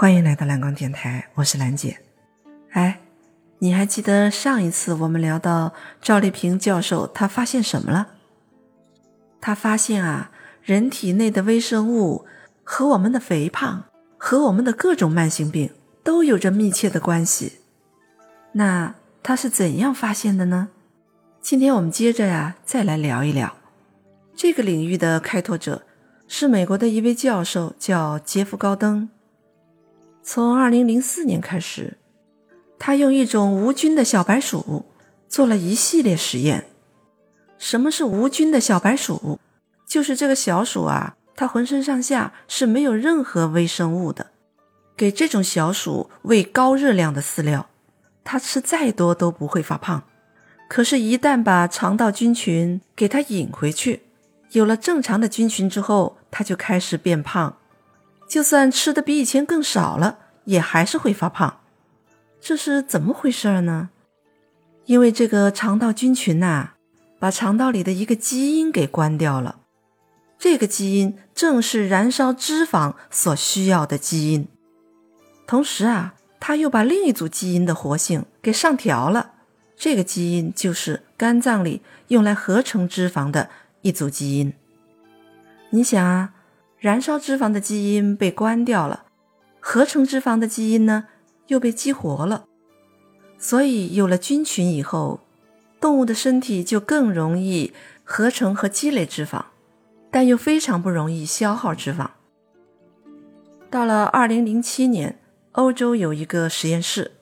欢迎来到蓝光电台，我是兰姐。哎，你还记得上一次我们聊到赵立平教授他发现什么了？他发现啊，人体内的微生物和我们的肥胖和我们的各种慢性病都有着密切的关系。那他是怎样发现的呢？今天我们接着呀，再来聊一聊这个领域的开拓者是美国的一位教授，叫杰夫·高登。从二零零四年开始，他用一种无菌的小白鼠做了一系列实验。什么是无菌的小白鼠？就是这个小鼠啊，它浑身上下是没有任何微生物的。给这种小鼠喂高热量的饲料，它吃再多都不会发胖。可是，一旦把肠道菌群给它引回去，有了正常的菌群之后，它就开始变胖。就算吃的比以前更少了，也还是会发胖。这是怎么回事呢？因为这个肠道菌群呐，把肠道里的一个基因给关掉了。这个基因正是燃烧脂肪所需要的基因。同时啊，它又把另一组基因的活性给上调了。这个基因就是肝脏里用来合成脂肪的一组基因。你想啊，燃烧脂肪的基因被关掉了，合成脂肪的基因呢又被激活了。所以有了菌群以后，动物的身体就更容易合成和积累脂肪，但又非常不容易消耗脂肪。到了二零零七年，欧洲有一个实验室。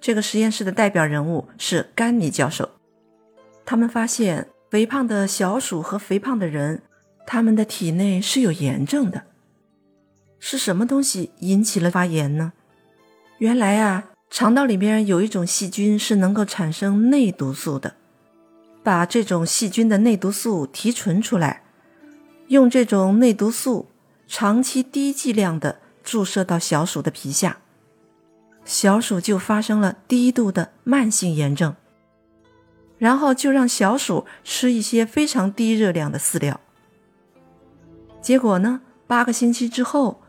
这个实验室的代表人物是甘尼教授。他们发现，肥胖的小鼠和肥胖的人，他们的体内是有炎症的。是什么东西引起了发炎呢？原来啊，肠道里面有一种细菌是能够产生内毒素的。把这种细菌的内毒素提纯出来，用这种内毒素长期低剂量的注射到小鼠的皮下。小鼠就发生了低度的慢性炎症，然后就让小鼠吃一些非常低热量的饲料。结果呢，八个星期之后，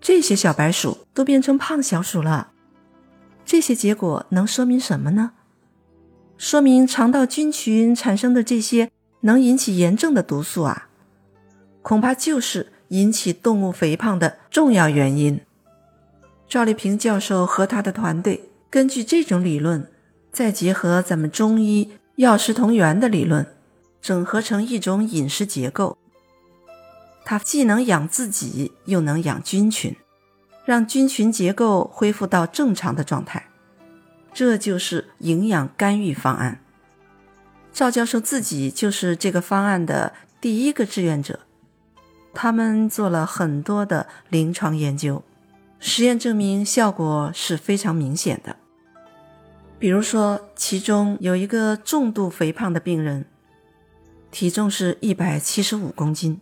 这些小白鼠都变成胖小鼠了。这些结果能说明什么呢？说明肠道菌群产生的这些能引起炎症的毒素啊，恐怕就是引起动物肥胖的重要原因。赵立平教授和他的团队根据这种理论，再结合咱们中医药食同源的理论，整合成一种饮食结构。它既能养自己，又能养菌群，让菌群结构恢复到正常的状态。这就是营养干预方案。赵教授自己就是这个方案的第一个志愿者，他们做了很多的临床研究。实验证明效果是非常明显的。比如说，其中有一个重度肥胖的病人，体重是一百七十五公斤，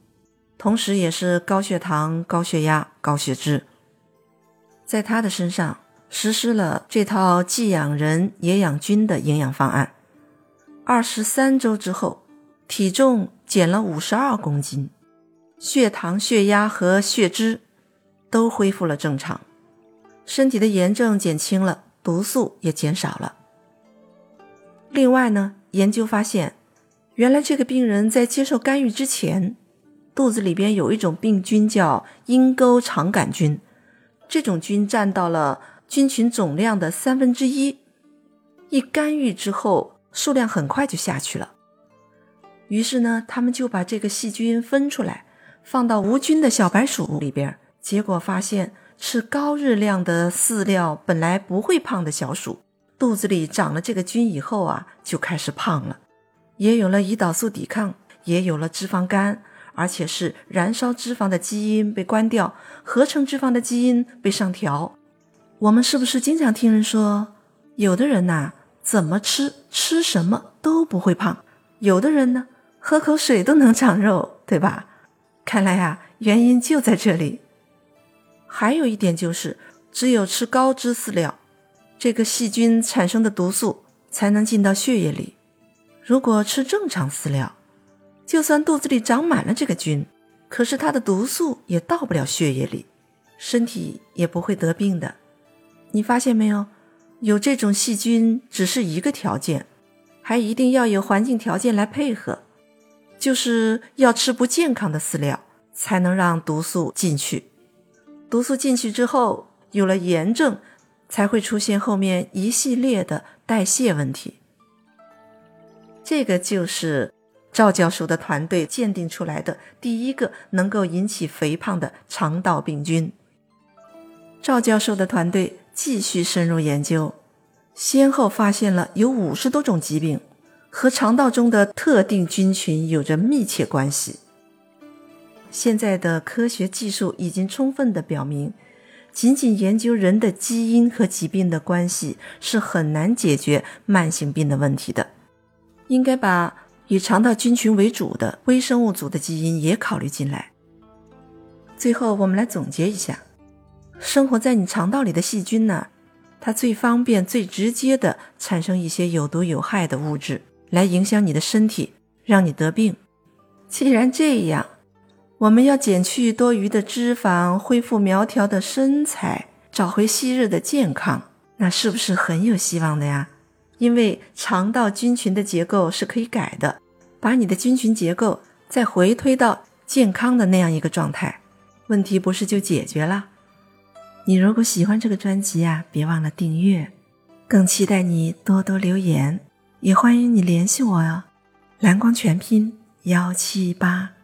同时也是高血糖、高血压、高血脂。在他的身上实施了这套既养人也养菌的营养方案，二十三周之后，体重减了五十二公斤，血糖、血压和血脂。都恢复了正常，身体的炎症减轻了，毒素也减少了。另外呢，研究发现，原来这个病人在接受干预之前，肚子里边有一种病菌叫阴沟肠杆菌，这种菌占到了菌群总量的三分之一。一干预之后，数量很快就下去了。于是呢，他们就把这个细菌分出来，放到无菌的小白鼠里边。结果发现，吃高热量的饲料本来不会胖的小鼠，肚子里长了这个菌以后啊，就开始胖了，也有了胰岛素抵抗，也有了脂肪肝，而且是燃烧脂肪的基因被关掉，合成脂肪的基因被上调。我们是不是经常听人说，有的人呐，怎么吃吃什么都不会胖，有的人呢，喝口水都能长肉，对吧？看来啊，原因就在这里。还有一点就是，只有吃高脂饲料，这个细菌产生的毒素才能进到血液里。如果吃正常饲料，就算肚子里长满了这个菌，可是它的毒素也到不了血液里。身体也不会得病的。你发现没有？有这种细菌只是一个条件，还一定要有环境条件来配合，就是要吃不健康的饲料，才能让毒素进去。毒素进去之后，有了炎症，才会出现后面一系列的代谢问题。这个就是赵教授的团队鉴定出来的第一个能够引起肥胖的肠道病菌。赵教授的团队继续深入研究，先后发现了有五十多种疾病和肠道中的特定菌群有着密切关系。现在的科学技术已经充分的表明，仅仅研究人的基因和疾病的关系是很难解决慢性病的问题的。应该把以肠道菌群为主的微生物组的基因也考虑进来。最后，我们来总结一下：生活在你肠道里的细菌呢，它最方便、最直接的产生一些有毒有害的物质，来影响你的身体，让你得病。既然这样，我们要减去多余的脂肪，恢复苗条的身材，找回昔日的健康，那是不是很有希望的呀？因为肠道菌群的结构是可以改的，把你的菌群结构再回推到健康的那样一个状态，问题不是就解决了？你如果喜欢这个专辑啊，别忘了订阅，更期待你多多留言，也欢迎你联系我哟。蓝光全拼幺七八。